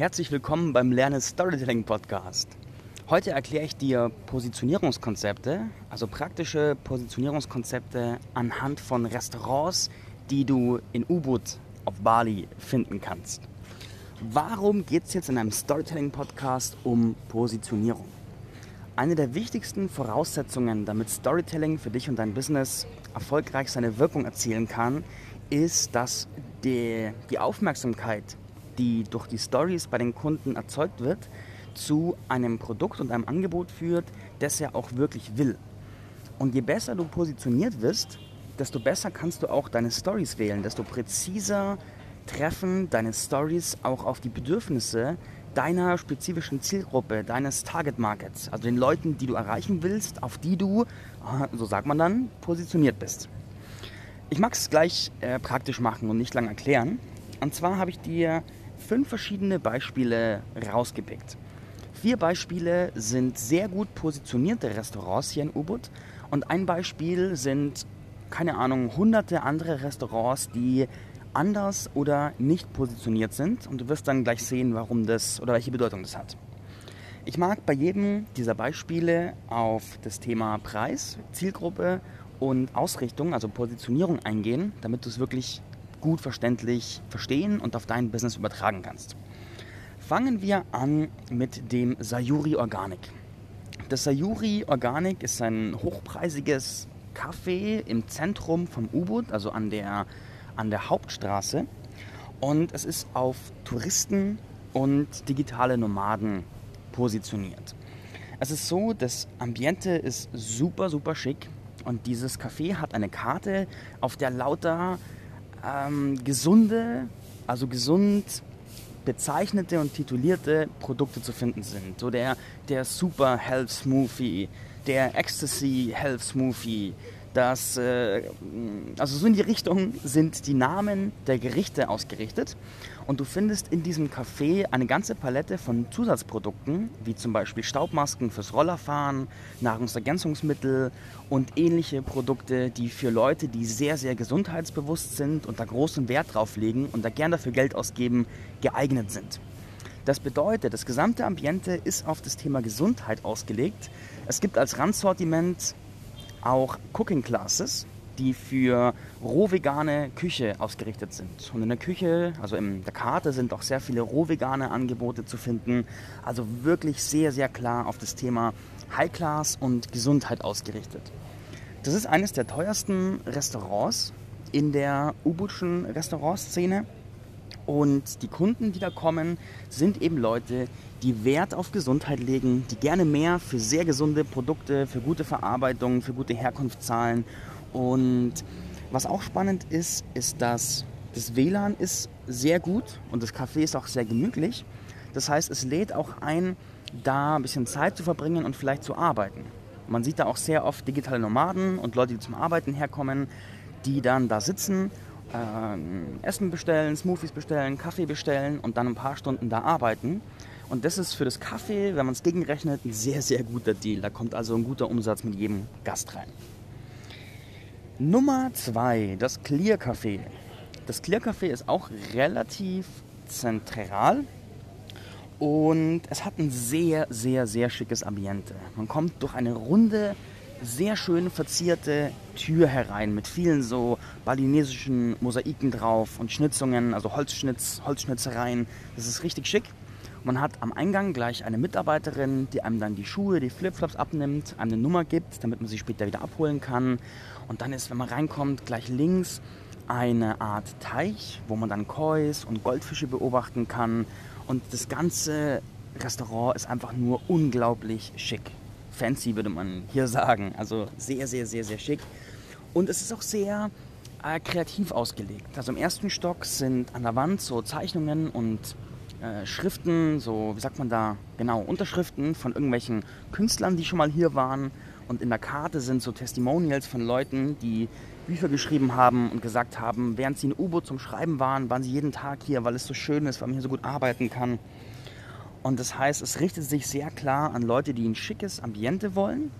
Herzlich willkommen beim Lerne Storytelling Podcast. Heute erkläre ich dir Positionierungskonzepte, also praktische Positionierungskonzepte anhand von Restaurants, die du in Ubud auf Bali finden kannst. Warum geht es jetzt in einem Storytelling Podcast um Positionierung? Eine der wichtigsten Voraussetzungen, damit Storytelling für dich und dein Business erfolgreich seine Wirkung erzielen kann, ist, dass die, die Aufmerksamkeit, die durch die Stories bei den Kunden erzeugt wird, zu einem Produkt und einem Angebot führt, das er auch wirklich will. Und je besser du positioniert wirst, desto besser kannst du auch deine Stories wählen, desto präziser treffen deine Stories auch auf die Bedürfnisse deiner spezifischen Zielgruppe, deines Target Markets, also den Leuten, die du erreichen willst, auf die du, so sagt man dann, positioniert bist. Ich mag es gleich äh, praktisch machen und nicht lang erklären. Und zwar habe ich dir fünf verschiedene Beispiele rausgepickt. Vier Beispiele sind sehr gut positionierte Restaurants hier in Ubud und ein Beispiel sind, keine Ahnung, hunderte andere Restaurants, die anders oder nicht positioniert sind und du wirst dann gleich sehen, warum das oder welche Bedeutung das hat. Ich mag bei jedem dieser Beispiele auf das Thema Preis, Zielgruppe und Ausrichtung, also Positionierung eingehen, damit du es wirklich gut verständlich verstehen und auf dein Business übertragen kannst. Fangen wir an mit dem Sayuri Organic. Das Sayuri Organic ist ein hochpreisiges Café im Zentrum vom U-Boot, also an der, an der Hauptstraße. Und es ist auf Touristen und digitale Nomaden positioniert. Es ist so, das Ambiente ist super, super schick. Und dieses Café hat eine Karte, auf der lauter ähm, gesunde, also gesund bezeichnete und titulierte Produkte zu finden sind. So der, der Super Health Smoothie, der Ecstasy Health Smoothie, das, äh, also so in die Richtung sind die Namen der Gerichte ausgerichtet. Und du findest in diesem Café eine ganze Palette von Zusatzprodukten, wie zum Beispiel Staubmasken fürs Rollerfahren, Nahrungsergänzungsmittel und ähnliche Produkte, die für Leute, die sehr, sehr gesundheitsbewusst sind und da großen Wert drauf legen und da gern dafür Geld ausgeben, geeignet sind. Das bedeutet, das gesamte Ambiente ist auf das Thema Gesundheit ausgelegt. Es gibt als Randsortiment auch Cooking Classes, die für rohvegane Küche ausgerichtet sind. Und in der Küche, also in der Karte, sind auch sehr viele rohvegane Angebote zu finden. Also wirklich sehr, sehr klar auf das Thema High Class und Gesundheit ausgerichtet. Das ist eines der teuersten Restaurants in der Ubudschen Restaurantszene. Und die Kunden, die da kommen, sind eben Leute, die Wert auf Gesundheit legen, die gerne mehr für sehr gesunde Produkte, für gute Verarbeitung, für gute Herkunft zahlen und was auch spannend ist, ist, dass das WLAN ist sehr gut und das Café ist auch sehr gemütlich. Das heißt, es lädt auch ein, da ein bisschen Zeit zu verbringen und vielleicht zu arbeiten. Man sieht da auch sehr oft digitale Nomaden und Leute, die zum Arbeiten herkommen, die dann da sitzen, äh, Essen bestellen, Smoothies bestellen, Kaffee bestellen und dann ein paar Stunden da arbeiten. Und das ist für das Kaffee, wenn man es gegenrechnet, ein sehr, sehr guter Deal. Da kommt also ein guter Umsatz mit jedem Gast rein. Nummer zwei, das Clear Café. Das Clear Café ist auch relativ zentral und es hat ein sehr, sehr, sehr schickes Ambiente. Man kommt durch eine runde, sehr schön verzierte Tür herein mit vielen so balinesischen Mosaiken drauf und Schnitzungen, also Holzschnitz, Holzschnitzereien. Das ist richtig schick. Man hat am Eingang gleich eine Mitarbeiterin, die einem dann die Schuhe, die Flipflops abnimmt, einem eine Nummer gibt, damit man sie später wieder abholen kann. Und dann ist, wenn man reinkommt, gleich links eine Art Teich, wo man dann Kois und Goldfische beobachten kann. Und das ganze Restaurant ist einfach nur unglaublich schick. Fancy würde man hier sagen. Also sehr, sehr, sehr, sehr schick. Und es ist auch sehr äh, kreativ ausgelegt. Also im ersten Stock sind an der Wand so Zeichnungen und äh, Schriften, so wie sagt man da, genau, Unterschriften von irgendwelchen Künstlern, die schon mal hier waren. Und in der Karte sind so Testimonials von Leuten, die Bücher geschrieben haben und gesagt haben, während sie in U-Boot zum Schreiben waren, waren sie jeden Tag hier, weil es so schön ist, weil man hier so gut arbeiten kann. Und das heißt, es richtet sich sehr klar an Leute, die ein schickes Ambiente wollen.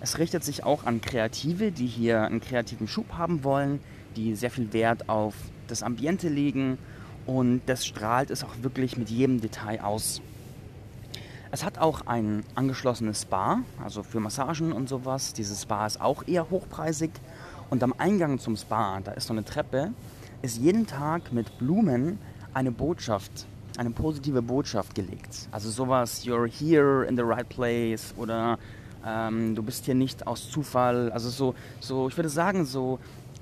Es richtet sich auch an Kreative, die hier einen kreativen Schub haben wollen, die sehr viel Wert auf das Ambiente legen und das strahlt es auch wirklich mit jedem Detail aus. Es hat auch ein angeschlossenes Spa, also für Massagen und sowas. Dieses Spa ist auch eher hochpreisig. Und am Eingang zum Spa, da ist so eine Treppe, ist jeden Tag mit Blumen eine Botschaft, eine positive Botschaft gelegt. Also sowas, you're here in the right place oder ähm, du bist hier nicht aus Zufall. Also so, so ich würde sagen, so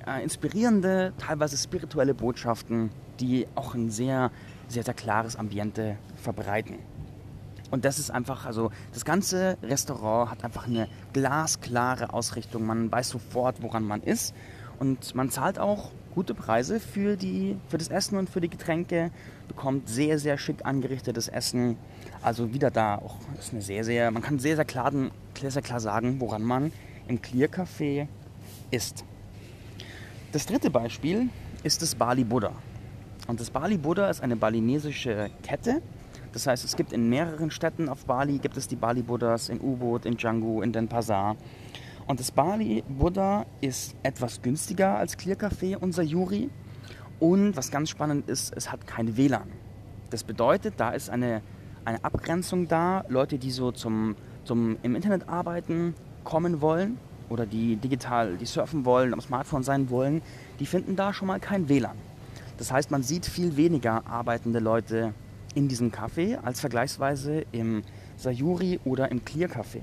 äh, inspirierende, teilweise spirituelle Botschaften, die auch ein sehr, sehr, sehr klares Ambiente verbreiten. Und das ist einfach, also das ganze Restaurant hat einfach eine glasklare Ausrichtung. Man weiß sofort, woran man ist. Und man zahlt auch gute Preise für, die, für das Essen und für die Getränke. Bekommt sehr, sehr schick angerichtetes Essen. Also wieder da auch ist eine sehr, sehr, man kann sehr, sehr klar, sehr klar sagen, woran man im Clear Café ist. Das dritte Beispiel ist das Bali Buddha. Und das Bali Buddha ist eine balinesische Kette. Das heißt, es gibt in mehreren Städten auf Bali, gibt es die Bali Buddhas, in U-Boot, in Django, in Denpasar. Und das Bali Buddha ist etwas günstiger als Clear Café, unser Juri. Und was ganz spannend ist, es hat kein WLAN. Das bedeutet, da ist eine, eine Abgrenzung da. Leute, die so zum, zum im Internet arbeiten, kommen wollen oder die digital, die surfen wollen, am Smartphone sein wollen, die finden da schon mal kein WLAN. Das heißt, man sieht viel weniger arbeitende Leute in diesem Café als vergleichsweise im Sayuri oder im Clear Café.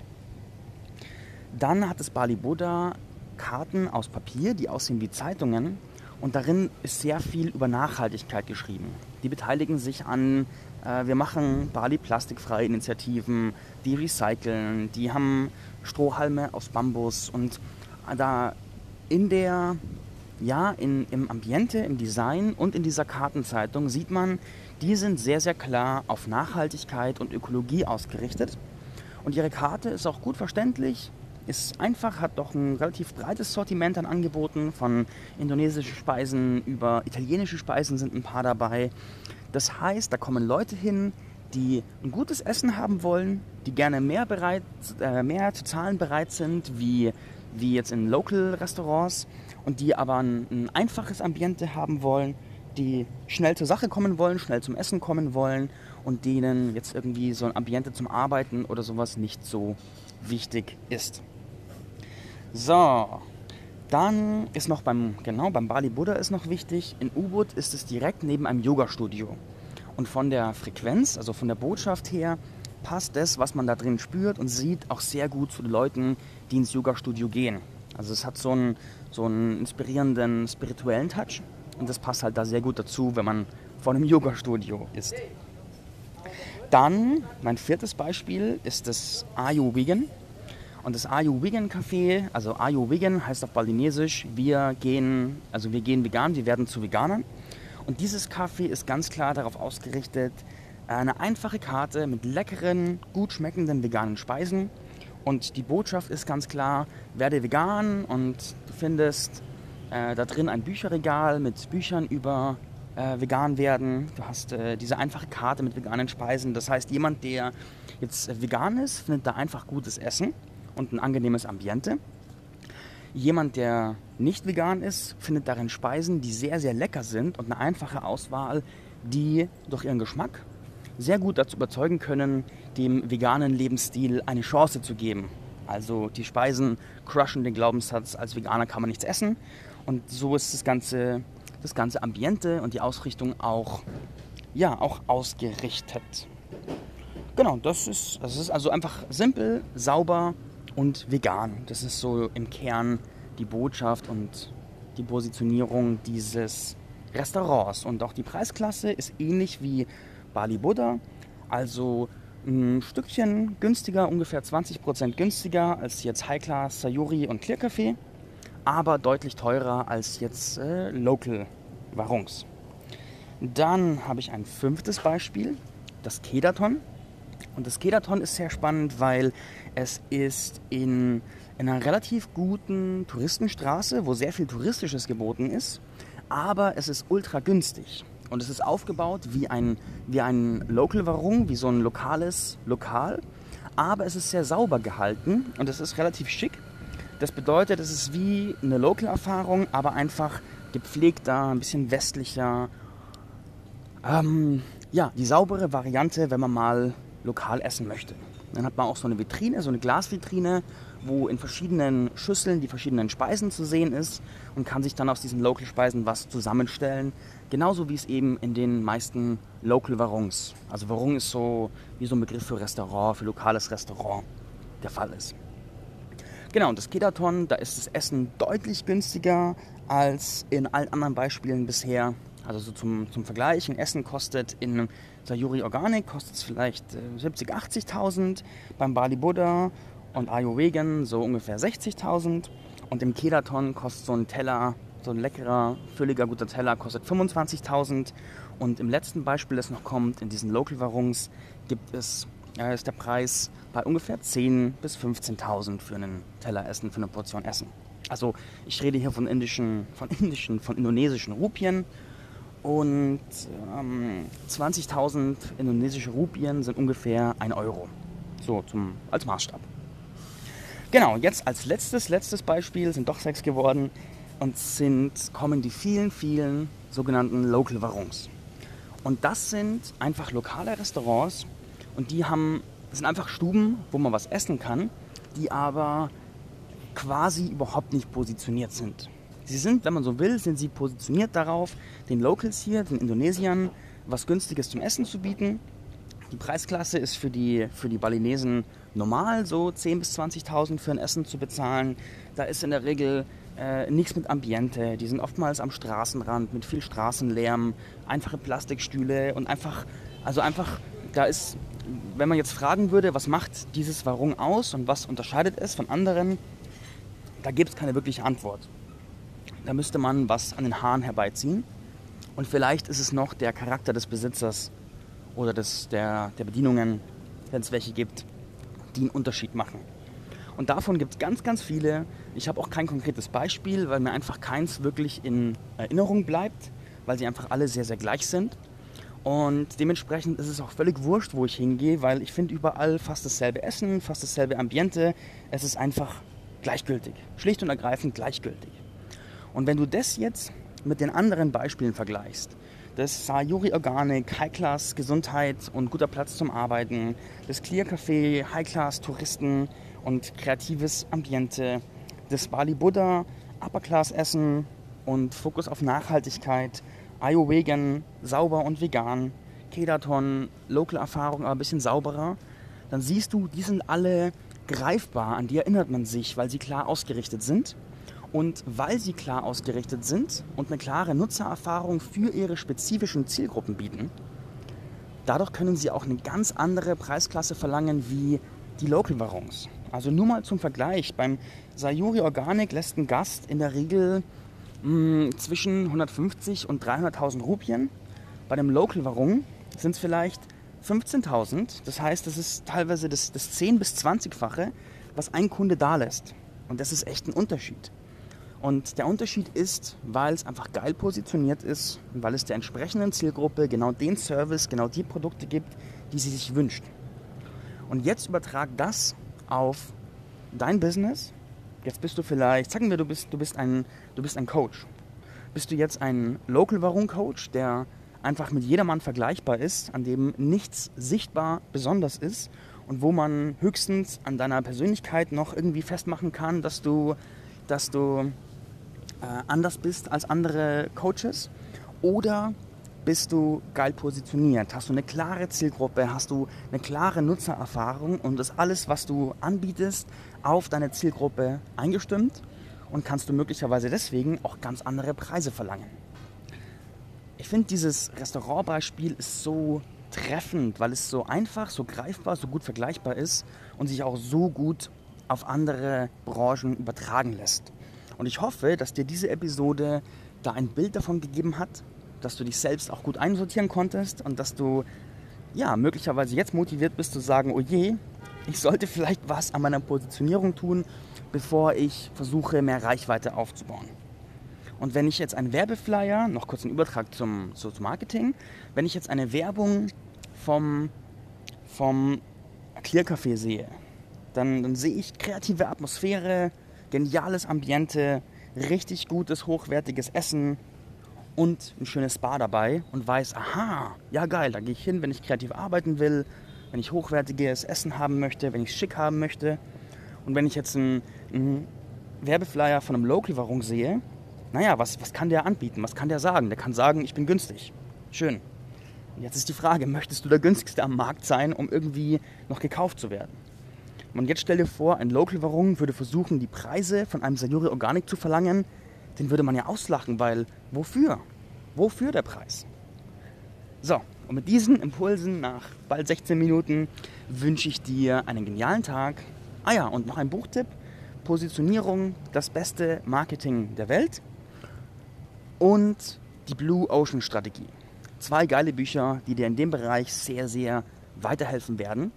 Dann hat das Bali Buddha Karten aus Papier, die aussehen wie Zeitungen. Und darin ist sehr viel über Nachhaltigkeit geschrieben. Die beteiligen sich an, wir machen Bali plastikfreie Initiativen, die recyceln, die haben Strohhalme aus Bambus und da in der, ja, in, im Ambiente, im Design und in dieser Kartenzeitung sieht man, die sind sehr, sehr klar auf Nachhaltigkeit und Ökologie ausgerichtet. Und ihre Karte ist auch gut verständlich, ist einfach, hat doch ein relativ breites Sortiment an Angeboten, von indonesischen Speisen über italienische Speisen sind ein paar dabei. Das heißt, da kommen Leute hin, die ein gutes Essen haben wollen, die gerne mehr, bereit, äh, mehr zu zahlen bereit sind, wie, wie jetzt in Local-Restaurants, und die aber ein, ein einfaches Ambiente haben wollen, die schnell zur Sache kommen wollen, schnell zum Essen kommen wollen und denen jetzt irgendwie so ein Ambiente zum Arbeiten oder sowas nicht so wichtig ist. So, dann ist noch beim, genau, beim Bali Buddha ist noch wichtig, in U-Boot ist es direkt neben einem Yoga-Studio. Und von der Frequenz, also von der Botschaft her, passt das, was man da drin spürt und sieht, auch sehr gut zu den Leuten, die ins Yoga-Studio gehen. Also es hat so einen, so einen inspirierenden, spirituellen Touch und das passt halt da sehr gut dazu, wenn man vor einem Yoga-Studio ist. Dann, mein viertes Beispiel ist das Ayu Vegan. Und das Ayu Vegan Café, also Ayu Vegan heißt auf Balinesisch, wir gehen, also wir gehen vegan, wir werden zu Veganern. Und dieses Kaffee ist ganz klar darauf ausgerichtet, eine einfache Karte mit leckeren, gut schmeckenden veganen Speisen. Und die Botschaft ist ganz klar, werde vegan und du findest äh, da drin ein Bücherregal mit Büchern über äh, vegan werden. Du hast äh, diese einfache Karte mit veganen Speisen. Das heißt, jemand, der jetzt vegan ist, findet da einfach gutes Essen und ein angenehmes Ambiente. Jemand, der nicht vegan ist, findet darin Speisen, die sehr, sehr lecker sind und eine einfache Auswahl, die durch ihren Geschmack sehr gut dazu überzeugen können, dem veganen Lebensstil eine Chance zu geben. Also die Speisen crushen den Glaubenssatz, als Veganer kann man nichts essen. Und so ist das ganze, das ganze Ambiente und die Ausrichtung auch, ja, auch ausgerichtet. Genau, das ist, das ist also einfach simpel, sauber und vegan. Das ist so im Kern die Botschaft und die Positionierung dieses Restaurants. Und auch die Preisklasse ist ähnlich wie Bali Buddha, also ein Stückchen günstiger, ungefähr 20% günstiger als jetzt High Class, Sayuri und Clear Café, aber deutlich teurer als jetzt äh, Local Warungs. Dann habe ich ein fünftes Beispiel, das Kedaton. Und das Kedaton ist sehr spannend, weil es ist in, in einer relativ guten Touristenstraße, wo sehr viel Touristisches geboten ist, aber es ist ultra günstig. Und es ist aufgebaut wie ein, wie ein Local Warung, wie so ein lokales Lokal. Aber es ist sehr sauber gehalten und es ist relativ schick. Das bedeutet, es ist wie eine Local-Erfahrung, aber einfach gepflegter, ein bisschen westlicher Ähm, ja, die saubere Variante, wenn man mal lokal essen möchte. Dann hat man auch so eine Vitrine, so eine Glasvitrine, wo in verschiedenen Schüsseln die verschiedenen Speisen zu sehen ist und kann sich dann aus diesen Local-Speisen was zusammenstellen. Genauso wie es eben in den meisten Local Warungs, also Warung ist so wie so ein Begriff für Restaurant, für lokales Restaurant der Fall ist. Genau, und das Kedaton, da ist das Essen deutlich günstiger als in allen anderen Beispielen bisher. Also so zum, zum Vergleich, ein Essen kostet in Sayuri Organic kostet es vielleicht äh, 70, 80.000, beim Bali Buddha und Ayo so ungefähr 60.000 und im Kedaton kostet so ein Teller, so ein leckerer, fülliger, guter Teller kostet 25.000 und im letzten Beispiel, das noch kommt, in diesen Local Warungs gibt es, äh, ist der Preis bei ungefähr 10.000 bis 15.000 für einen Teller Essen, für eine Portion Essen. Also ich rede hier von indischen, von indischen, von indonesischen Rupien und ähm, 20.000 indonesische Rupien sind ungefähr 1 Euro. So zum, als Maßstab. Genau, jetzt als letztes, letztes Beispiel sind doch sechs geworden und sind, kommen die vielen, vielen sogenannten Local Warungs. Und das sind einfach lokale Restaurants und die haben, sind einfach Stuben, wo man was essen kann, die aber quasi überhaupt nicht positioniert sind. Sie sind, wenn man so will, sind sie positioniert darauf, den Locals hier, den Indonesiern, was Günstiges zum Essen zu bieten. Die Preisklasse ist für die, für die Balinesen normal, so 10.000 bis 20.000 für ein Essen zu bezahlen. Da ist in der Regel äh, nichts mit Ambiente. Die sind oftmals am Straßenrand mit viel Straßenlärm, einfache Plastikstühle und einfach, also einfach, da ist, wenn man jetzt fragen würde, was macht dieses Warung aus und was unterscheidet es von anderen, da gibt es keine wirkliche Antwort. Da müsste man was an den Haaren herbeiziehen. Und vielleicht ist es noch der Charakter des Besitzers oder des, der, der Bedienungen, wenn es welche gibt, die einen Unterschied machen. Und davon gibt es ganz, ganz viele. Ich habe auch kein konkretes Beispiel, weil mir einfach keins wirklich in Erinnerung bleibt, weil sie einfach alle sehr, sehr gleich sind. Und dementsprechend ist es auch völlig wurscht, wo ich hingehe, weil ich finde überall fast dasselbe Essen, fast dasselbe Ambiente. Es ist einfach gleichgültig. Schlicht und ergreifend gleichgültig. Und wenn du das jetzt mit den anderen Beispielen vergleichst, das Sayuri Organic, High Class Gesundheit und guter Platz zum Arbeiten, das Clear Café, High Class Touristen und kreatives Ambiente, das Bali Buddha, Upper Class Essen und Fokus auf Nachhaltigkeit, Ayo Vegan, sauber und vegan, Kedaton, Local Erfahrung, aber ein bisschen sauberer, dann siehst du, die sind alle greifbar, an die erinnert man sich, weil sie klar ausgerichtet sind und weil sie klar ausgerichtet sind und eine klare Nutzererfahrung für ihre spezifischen Zielgruppen bieten, dadurch können sie auch eine ganz andere Preisklasse verlangen wie die Local Warungs. Also nur mal zum Vergleich, beim Sayuri Organic lässt ein Gast in der Regel mh, hm, zwischen 150 und 300.000 Rupien. Bei dem Local Warung sind es vielleicht 15.000. Das heißt, das ist teilweise das, das 10- bis 20-fache, was ein Kunde da lässt. Und das ist echt ein Unterschied. Und der Unterschied ist, weil es einfach geil positioniert ist, weil es der entsprechenden Zielgruppe genau den Service, genau die Produkte gibt, die sie sich wünscht. Und jetzt übertrag das auf dein Business. Jetzt bist du vielleicht, sagen wir, du bist, du bist, ein, du bist ein Coach. Bist du jetzt ein Local Warung Coach, der einfach mit jedermann vergleichbar ist, an dem nichts sichtbar besonders ist und wo man höchstens an deiner Persönlichkeit noch irgendwie festmachen kann, dass du, dass du äh, anders bist als andere Coaches? Oder bist du geil positioniert? Hast du eine klare Zielgruppe? Hast du eine klare Nutzererfahrung und ist alles, was du anbietest, auf deine Zielgruppe eingestimmt? Und kannst du möglicherweise deswegen auch ganz andere Preise verlangen? Ich finde, dieses Restaurantbeispiel ist so treffend, weil es so einfach, so greifbar, so gut vergleichbar ist und sich auch so gut auf andere Branchen übertragen lässt. Und ich hoffe, dass dir diese Episode da ein Bild davon gegeben hat, dass du dich selbst auch gut einsortieren konntest und dass du ja möglicherweise jetzt motiviert bist zu sagen, oh je, ich sollte vielleicht was an meiner Positionierung tun, bevor ich versuche, mehr Reichweite aufzubauen. Und wenn ich jetzt einen Werbeflyer, noch kurz einen Übertrag zum, zum Marketing, wenn ich jetzt eine Werbung vom, vom Clear Café sehe, dann, dann sehe ich kreative Atmosphäre, geniales Ambiente, richtig gutes, hochwertiges Essen und ein schönes Spa dabei und weiß, aha, ja geil, da gehe ich hin, wenn ich kreativ arbeiten will, wenn ich hochwertiges Essen haben möchte, wenn ich schick haben möchte. Und wenn ich jetzt einen, einen Werbeflyer von einem Local-Wahrung sehe, naja, was, was kann der anbieten? Was kann der sagen? Der kann sagen, ich bin günstig. Schön. Und jetzt ist die Frage, möchtest du der günstigste am Markt sein, um irgendwie noch gekauft zu werden? Und jetzt stell dir vor, ein Local-Wahrung würde versuchen, die Preise von einem Sayuri Organic zu verlangen. Den würde man ja auslachen, weil wofür? Wofür der Preis? So, und mit diesen Impulsen nach bald 16 Minuten wünsche ich dir einen genialen Tag. Ah ja, und noch ein Buchtipp. Positionierung, das beste Marketing der Welt und die Blue Ocean Strategie. Zwei geile Bücher, die dir in dem Bereich sehr, sehr weiterhelfen werden.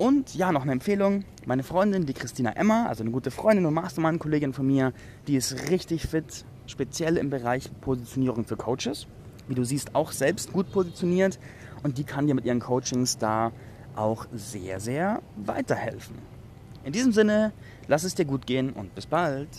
Und ja, noch eine Empfehlung. Meine Freundin, die Christina Emmer, also eine gute Freundin und Mastermind-Kollegin von mir, die ist richtig fit, speziell im Bereich Positionierung für Coaches. Wie du siehst, auch selbst gut positioniert und die kann dir mit ihren Coachings da auch sehr, sehr weiterhelfen. In diesem Sinne, lass es dir gut gehen und bis bald.